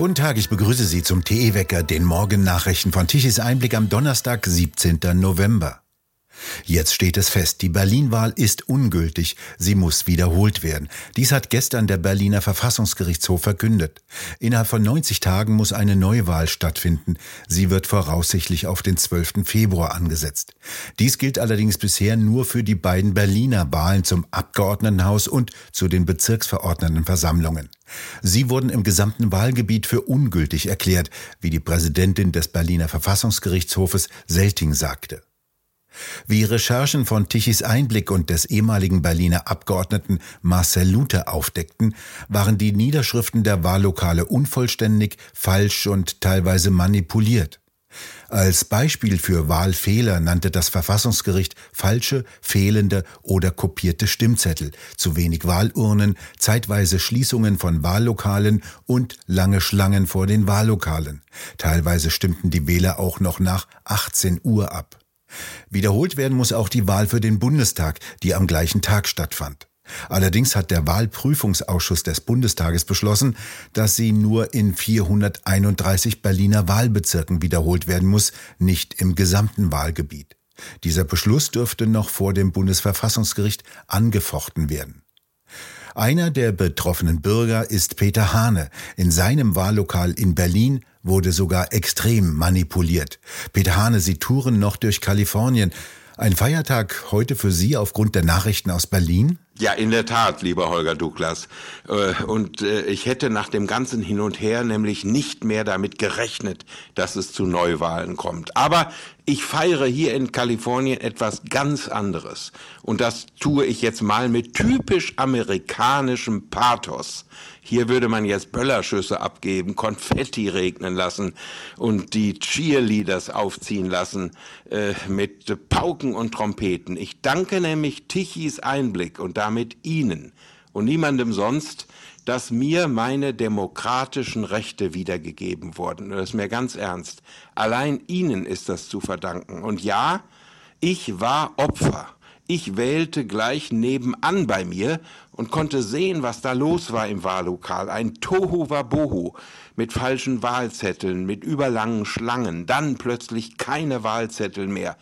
Guten Tag, ich begrüße Sie zum TE-Wecker, den Morgennachrichten von Tichys Einblick am Donnerstag, 17. November. Jetzt steht es fest, die Berlin-Wahl ist ungültig, sie muss wiederholt werden. Dies hat gestern der Berliner Verfassungsgerichtshof verkündet. Innerhalb von 90 Tagen muss eine Neuwahl stattfinden. Sie wird voraussichtlich auf den 12. Februar angesetzt. Dies gilt allerdings bisher nur für die beiden Berliner Wahlen zum Abgeordnetenhaus und zu den Bezirksverordnetenversammlungen. Sie wurden im gesamten Wahlgebiet für ungültig erklärt, wie die Präsidentin des Berliner Verfassungsgerichtshofes Selting sagte. Wie Recherchen von Tichys Einblick und des ehemaligen Berliner Abgeordneten Marcel Luther aufdeckten, waren die Niederschriften der Wahllokale unvollständig, falsch und teilweise manipuliert. Als Beispiel für Wahlfehler nannte das Verfassungsgericht falsche, fehlende oder kopierte Stimmzettel, zu wenig Wahlurnen, zeitweise Schließungen von Wahllokalen und lange Schlangen vor den Wahllokalen. Teilweise stimmten die Wähler auch noch nach 18 Uhr ab. Wiederholt werden muss auch die Wahl für den Bundestag, die am gleichen Tag stattfand. Allerdings hat der Wahlprüfungsausschuss des Bundestages beschlossen, dass sie nur in 431 Berliner Wahlbezirken wiederholt werden muss, nicht im gesamten Wahlgebiet. Dieser Beschluss dürfte noch vor dem Bundesverfassungsgericht angefochten werden. Einer der betroffenen Bürger ist Peter Hane. In seinem Wahllokal in Berlin wurde sogar extrem manipuliert. Peter Hane, Sie touren noch durch Kalifornien. Ein Feiertag heute für Sie aufgrund der Nachrichten aus Berlin? Ja, in der Tat, lieber Holger Douglas. Äh, und äh, ich hätte nach dem ganzen Hin und Her nämlich nicht mehr damit gerechnet, dass es zu Neuwahlen kommt. Aber ich feiere hier in Kalifornien etwas ganz anderes. Und das tue ich jetzt mal mit typisch amerikanischem Pathos. Hier würde man jetzt Böllerschüsse abgeben, Konfetti regnen lassen und die Cheerleaders aufziehen lassen äh, mit Pauken und Trompeten. Ich danke nämlich Tichys Einblick und damit Ihnen und niemandem sonst, dass mir meine demokratischen Rechte wiedergegeben wurden. Das ist mir ganz ernst. Allein Ihnen ist das zu verdanken. Und ja, ich war Opfer. Ich wählte gleich nebenan bei mir und konnte sehen, was da los war im Wahllokal. Ein Tohu Wabohu mit falschen Wahlzetteln, mit überlangen Schlangen, dann plötzlich keine Wahlzettel mehr.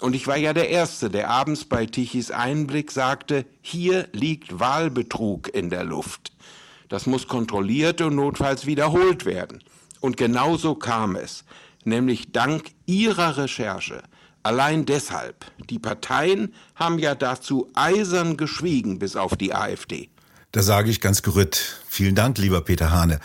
Und ich war ja der Erste, der abends bei Tichys Einblick sagte, hier liegt Wahlbetrug in der Luft. Das muss kontrolliert und notfalls wiederholt werden. Und genauso kam es, nämlich dank Ihrer Recherche Allein deshalb. Die Parteien haben ja dazu eisern geschwiegen, bis auf die AfD. Da sage ich ganz gerührt. Vielen Dank, lieber Peter Hane.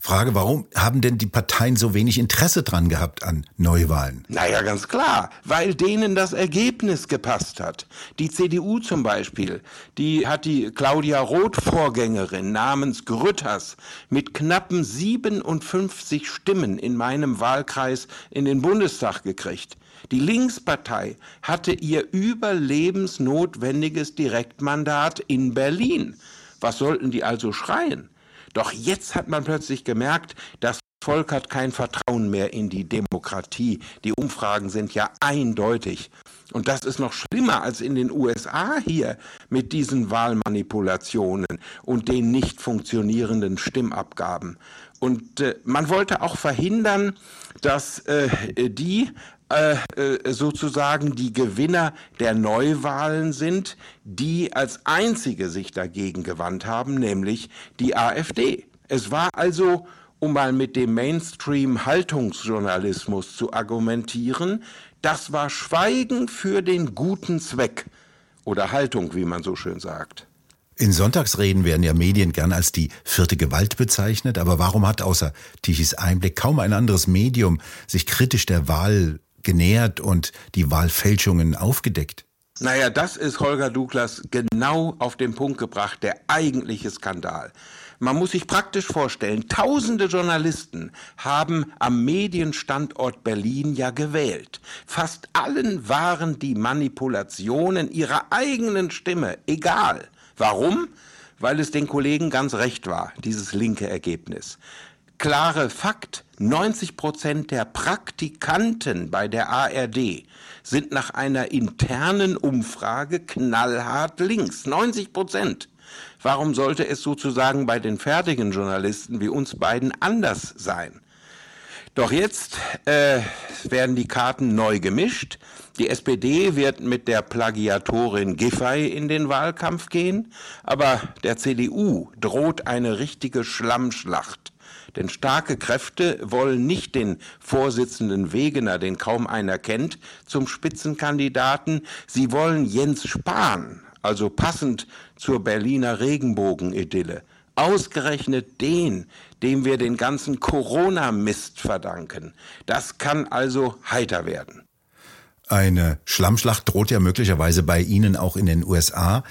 Frage, warum haben denn die Parteien so wenig Interesse dran gehabt an Neuwahlen? Naja, ganz klar, weil denen das Ergebnis gepasst hat. Die CDU zum Beispiel, die hat die Claudia Roth Vorgängerin namens Grütters mit knappen 57 Stimmen in meinem Wahlkreis in den Bundestag gekriegt. Die Linkspartei hatte ihr überlebensnotwendiges Direktmandat in Berlin. Was sollten die also schreien? Doch jetzt hat man plötzlich gemerkt, das Volk hat kein Vertrauen mehr in die Demokratie. Die Umfragen sind ja eindeutig. Und das ist noch schlimmer als in den USA hier mit diesen Wahlmanipulationen und den nicht funktionierenden Stimmabgaben. Und äh, man wollte auch verhindern, dass äh, die sozusagen die Gewinner der Neuwahlen sind, die als einzige sich dagegen gewandt haben, nämlich die AfD. Es war also, um mal mit dem Mainstream-Haltungsjournalismus zu argumentieren, das war Schweigen für den guten Zweck oder Haltung, wie man so schön sagt. In Sonntagsreden werden ja Medien gern als die vierte Gewalt bezeichnet, aber warum hat außer Tichys Einblick kaum ein anderes Medium sich kritisch der Wahl genähert und die Wahlfälschungen aufgedeckt? Naja, das ist Holger Douglas genau auf den Punkt gebracht, der eigentliche Skandal. Man muss sich praktisch vorstellen, tausende Journalisten haben am Medienstandort Berlin ja gewählt. Fast allen waren die Manipulationen ihrer eigenen Stimme egal. Warum? Weil es den Kollegen ganz recht war, dieses linke Ergebnis klare Fakt, 90 Prozent der Praktikanten bei der ARD sind nach einer internen Umfrage knallhart links. 90 Prozent. Warum sollte es sozusagen bei den fertigen Journalisten wie uns beiden anders sein? Doch jetzt äh, werden die Karten neu gemischt. Die SPD wird mit der Plagiatorin Giffey in den Wahlkampf gehen, aber der CDU droht eine richtige Schlammschlacht. Denn starke Kräfte wollen nicht den Vorsitzenden Wegener, den kaum einer kennt, zum Spitzenkandidaten. Sie wollen Jens Spahn, also passend zur Berliner Regenbogenidylle. Ausgerechnet den, dem wir den ganzen Corona-Mist verdanken. Das kann also heiter werden. Eine Schlammschlacht droht ja möglicherweise bei Ihnen auch in den USA.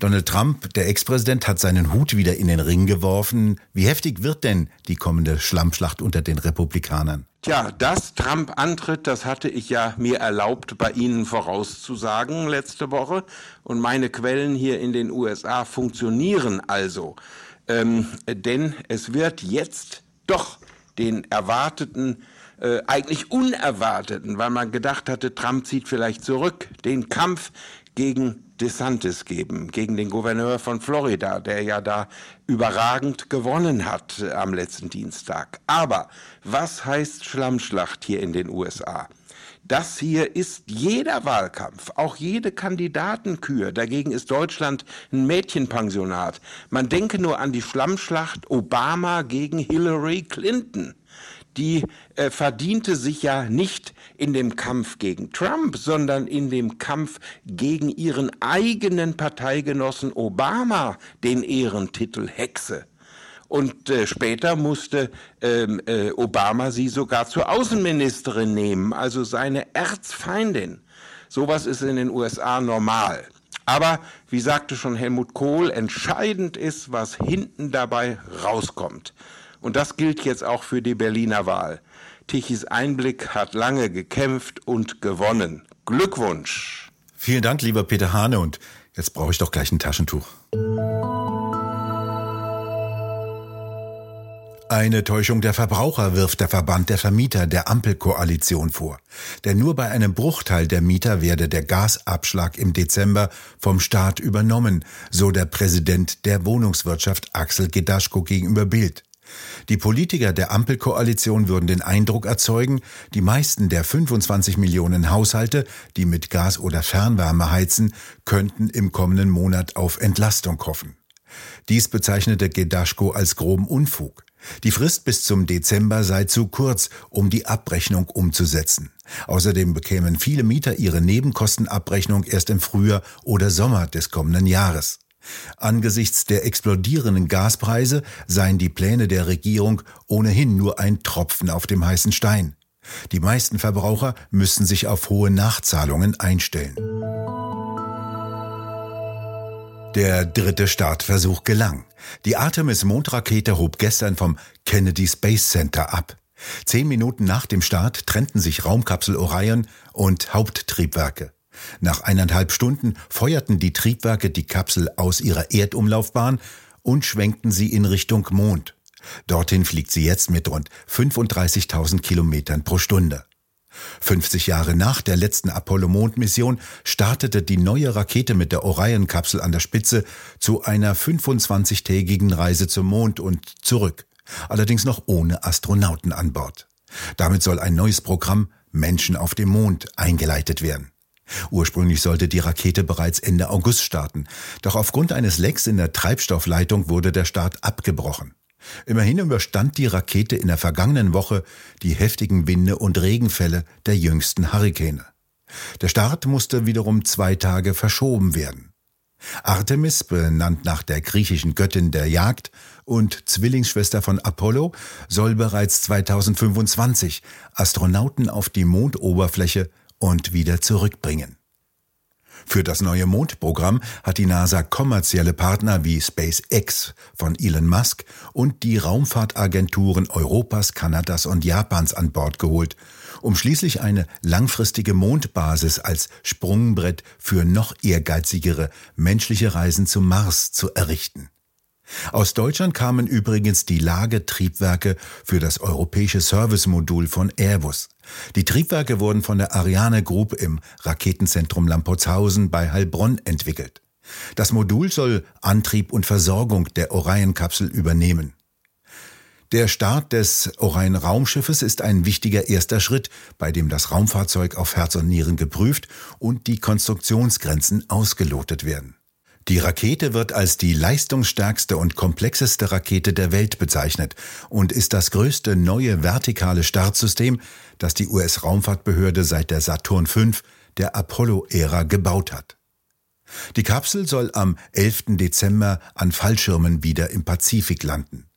Donald Trump, der Ex-Präsident, hat seinen Hut wieder in den Ring geworfen. Wie heftig wird denn die kommende Schlammschlacht unter den Republikanern? Tja, dass Trump antritt, das hatte ich ja mir erlaubt, bei Ihnen vorauszusagen letzte Woche. Und meine Quellen hier in den USA funktionieren also. Ähm, denn es wird jetzt doch den erwarteten äh, eigentlich unerwarteten, weil man gedacht hatte, Trump zieht vielleicht zurück, den Kampf gegen DeSantis geben, gegen den Gouverneur von Florida, der ja da überragend gewonnen hat äh, am letzten Dienstag. Aber was heißt Schlammschlacht hier in den USA? Das hier ist jeder Wahlkampf, auch jede Kandidatenkür. Dagegen ist Deutschland ein Mädchenpensionat. Man denke nur an die Schlammschlacht Obama gegen Hillary Clinton die äh, verdiente sich ja nicht in dem Kampf gegen Trump, sondern in dem Kampf gegen ihren eigenen Parteigenossen Obama den Ehrentitel Hexe. Und äh, später musste ähm, äh, Obama sie sogar zur Außenministerin nehmen, also seine Erzfeindin. Sowas ist in den USA normal. Aber, wie sagte schon Helmut Kohl, entscheidend ist, was hinten dabei rauskommt. Und das gilt jetzt auch für die Berliner Wahl. Tichys Einblick hat lange gekämpft und gewonnen. Glückwunsch! Vielen Dank, lieber Peter Hane. Und jetzt brauche ich doch gleich ein Taschentuch. Eine Täuschung der Verbraucher wirft der Verband der Vermieter der Ampelkoalition vor. Denn nur bei einem Bruchteil der Mieter werde der Gasabschlag im Dezember vom Staat übernommen, so der Präsident der Wohnungswirtschaft Axel Gedaschko gegenüber Bild. Die Politiker der Ampelkoalition würden den Eindruck erzeugen, die meisten der 25 Millionen Haushalte, die mit Gas oder Fernwärme heizen, könnten im kommenden Monat auf Entlastung hoffen. Dies bezeichnete Gedaschko als groben Unfug. Die Frist bis zum Dezember sei zu kurz, um die Abrechnung umzusetzen. Außerdem bekämen viele Mieter ihre Nebenkostenabrechnung erst im Frühjahr oder Sommer des kommenden Jahres. Angesichts der explodierenden Gaspreise seien die Pläne der Regierung ohnehin nur ein Tropfen auf dem heißen Stein. Die meisten Verbraucher müssen sich auf hohe Nachzahlungen einstellen. Der dritte Startversuch gelang. Die Artemis-Mondrakete hob gestern vom Kennedy Space Center ab. Zehn Minuten nach dem Start trennten sich Raumkapsel Orion und Haupttriebwerke. Nach eineinhalb Stunden feuerten die Triebwerke die Kapsel aus ihrer Erdumlaufbahn und schwenkten sie in Richtung Mond. Dorthin fliegt sie jetzt mit rund 35.000 Kilometern pro Stunde. 50 Jahre nach der letzten Apollo-Mondmission startete die neue Rakete mit der Orion-Kapsel an der Spitze zu einer 25-tägigen Reise zum Mond und zurück. Allerdings noch ohne Astronauten an Bord. Damit soll ein neues Programm Menschen auf dem Mond eingeleitet werden. Ursprünglich sollte die Rakete bereits Ende August starten, doch aufgrund eines Lecks in der Treibstoffleitung wurde der Start abgebrochen. Immerhin überstand die Rakete in der vergangenen Woche die heftigen Winde und Regenfälle der jüngsten Hurrikane. Der Start musste wiederum zwei Tage verschoben werden. Artemis, benannt nach der griechischen Göttin der Jagd und Zwillingsschwester von Apollo, soll bereits 2025 Astronauten auf die Mondoberfläche und wieder zurückbringen. Für das neue Mondprogramm hat die NASA kommerzielle Partner wie SpaceX von Elon Musk und die Raumfahrtagenturen Europas, Kanadas und Japans an Bord geholt, um schließlich eine langfristige Mondbasis als Sprungbrett für noch ehrgeizigere menschliche Reisen zum Mars zu errichten. Aus Deutschland kamen übrigens die Lagetriebwerke für das europäische Servicemodul von Airbus. Die Triebwerke wurden von der Ariane Group im Raketenzentrum Lampotzhausen bei Heilbronn entwickelt. Das Modul soll Antrieb und Versorgung der Orion-Kapsel übernehmen. Der Start des Orion-Raumschiffes ist ein wichtiger erster Schritt, bei dem das Raumfahrzeug auf Herz und Nieren geprüft und die Konstruktionsgrenzen ausgelotet werden. Die Rakete wird als die leistungsstärkste und komplexeste Rakete der Welt bezeichnet und ist das größte neue vertikale Startsystem, das die US-Raumfahrtbehörde seit der Saturn V der Apollo-Ära gebaut hat. Die Kapsel soll am 11. Dezember an Fallschirmen wieder im Pazifik landen.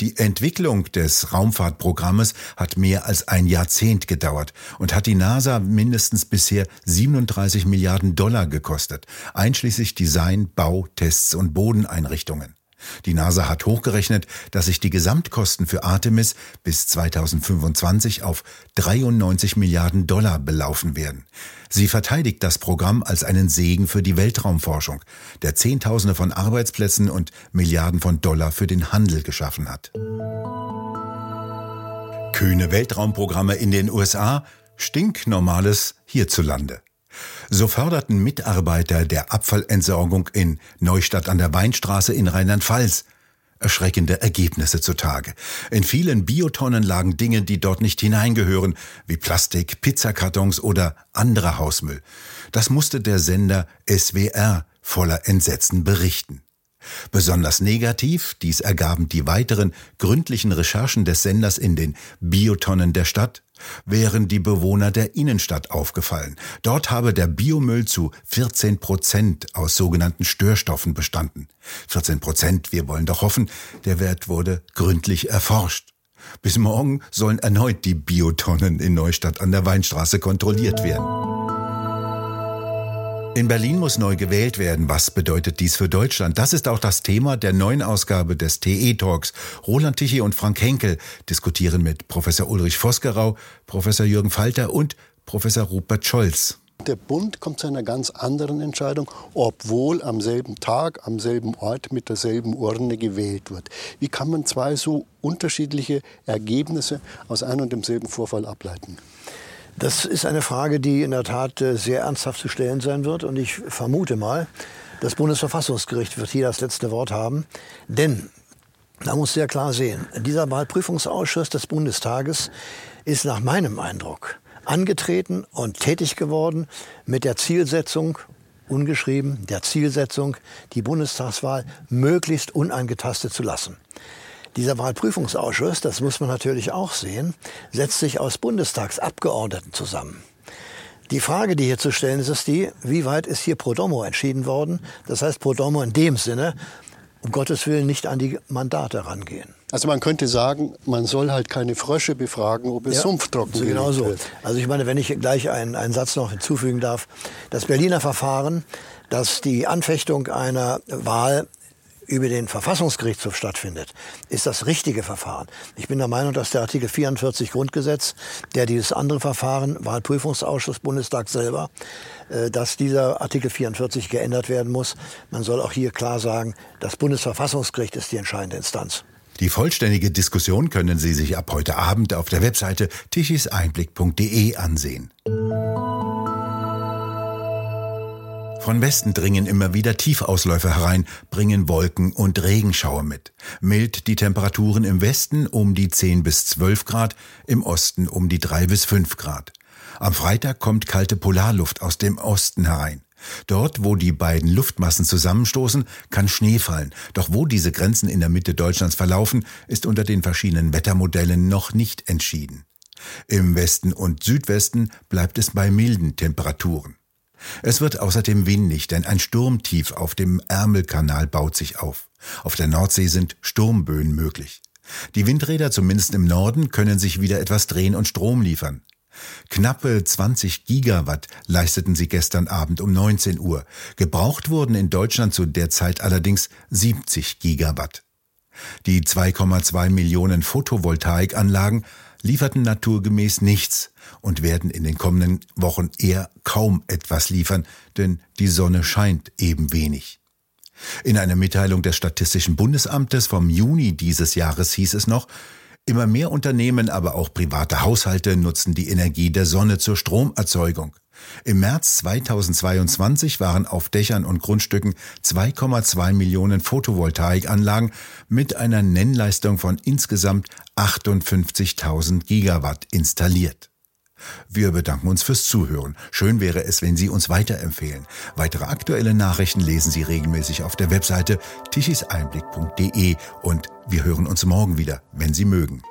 Die Entwicklung des Raumfahrtprogrammes hat mehr als ein Jahrzehnt gedauert und hat die NASA mindestens bisher 37 Milliarden Dollar gekostet, einschließlich Design, Bau, Tests und Bodeneinrichtungen. Die NASA hat hochgerechnet, dass sich die Gesamtkosten für Artemis bis 2025 auf 93 Milliarden Dollar belaufen werden. Sie verteidigt das Programm als einen Segen für die Weltraumforschung, der Zehntausende von Arbeitsplätzen und Milliarden von Dollar für den Handel geschaffen hat. Kühne Weltraumprogramme in den USA, stinknormales hierzulande. So förderten Mitarbeiter der Abfallentsorgung in Neustadt an der Weinstraße in Rheinland-Pfalz erschreckende Ergebnisse zutage. In vielen Biotonnen lagen Dinge, die dort nicht hineingehören, wie Plastik, Pizzakartons oder anderer Hausmüll. Das musste der Sender SWR voller Entsetzen berichten. Besonders negativ, dies ergaben die weiteren gründlichen Recherchen des Senders in den Biotonnen der Stadt, wären die Bewohner der Innenstadt aufgefallen. Dort habe der Biomüll zu 14 Prozent aus sogenannten Störstoffen bestanden. 14 Prozent, wir wollen doch hoffen, der Wert wurde gründlich erforscht. Bis morgen sollen erneut die Biotonnen in Neustadt an der Weinstraße kontrolliert werden. In Berlin muss neu gewählt werden. Was bedeutet dies für Deutschland? Das ist auch das Thema der neuen Ausgabe des TE Talks. Roland Tichy und Frank Henkel diskutieren mit Professor Ulrich Vosgerau, Professor Jürgen Falter und Professor Rupert Scholz. Der Bund kommt zu einer ganz anderen Entscheidung, obwohl am selben Tag, am selben Ort mit derselben Urne gewählt wird. Wie kann man zwei so unterschiedliche Ergebnisse aus einem und demselben Vorfall ableiten? Das ist eine Frage, die in der Tat äh, sehr ernsthaft zu stellen sein wird. Und ich vermute mal, das Bundesverfassungsgericht wird hier das letzte Wort haben. Denn, da muss sehr klar sehen, dieser Wahlprüfungsausschuss des Bundestages ist nach meinem Eindruck angetreten und tätig geworden mit der Zielsetzung, ungeschrieben, der Zielsetzung, die Bundestagswahl möglichst unangetastet zu lassen. Dieser Wahlprüfungsausschuss, das muss man natürlich auch sehen, setzt sich aus Bundestagsabgeordneten zusammen. Die Frage, die hier zu stellen ist, ist die, wie weit ist hier pro domo entschieden worden? Das heißt pro domo in dem Sinne, um Gottes Willen nicht an die Mandate rangehen. Also man könnte sagen, man soll halt keine Frösche befragen, ob es ja, sumpftrocken so genau so. Also ich meine, wenn ich gleich einen, einen Satz noch hinzufügen darf. Das Berliner Verfahren, das die Anfechtung einer Wahl über den Verfassungsgerichtshof stattfindet, ist das richtige Verfahren. Ich bin der Meinung, dass der Artikel 44 Grundgesetz, der dieses andere Verfahren, Wahlprüfungsausschuss Bundestag selber, äh, dass dieser Artikel 44 geändert werden muss. Man soll auch hier klar sagen, das Bundesverfassungsgericht ist die entscheidende Instanz. Die vollständige Diskussion können Sie sich ab heute Abend auf der Webseite tichiseinblick.de ansehen. Von Westen dringen immer wieder Tiefausläufer herein, bringen Wolken und Regenschauer mit. Mild die Temperaturen im Westen um die 10 bis 12 Grad, im Osten um die 3 bis 5 Grad. Am Freitag kommt kalte Polarluft aus dem Osten herein. Dort, wo die beiden Luftmassen zusammenstoßen, kann Schnee fallen. Doch wo diese Grenzen in der Mitte Deutschlands verlaufen, ist unter den verschiedenen Wettermodellen noch nicht entschieden. Im Westen und Südwesten bleibt es bei milden Temperaturen. Es wird außerdem windig, denn ein Sturmtief auf dem Ärmelkanal baut sich auf. Auf der Nordsee sind Sturmböen möglich. Die Windräder, zumindest im Norden, können sich wieder etwas drehen und Strom liefern. Knappe 20 Gigawatt leisteten sie gestern Abend um 19 Uhr. Gebraucht wurden in Deutschland zu der Zeit allerdings 70 Gigawatt. Die 2,2 Millionen Photovoltaikanlagen lieferten naturgemäß nichts und werden in den kommenden Wochen eher kaum etwas liefern, denn die Sonne scheint eben wenig. In einer Mitteilung des Statistischen Bundesamtes vom Juni dieses Jahres hieß es noch, Immer mehr Unternehmen, aber auch private Haushalte nutzen die Energie der Sonne zur Stromerzeugung. Im März 2022 waren auf Dächern und Grundstücken 2,2 Millionen Photovoltaikanlagen mit einer Nennleistung von insgesamt 58.000 Gigawatt installiert. Wir bedanken uns fürs Zuhören. Schön wäre es, wenn Sie uns weiterempfehlen. Weitere aktuelle Nachrichten lesen Sie regelmäßig auf der Webseite tichiseinblick.de und wir hören uns morgen wieder, wenn Sie mögen.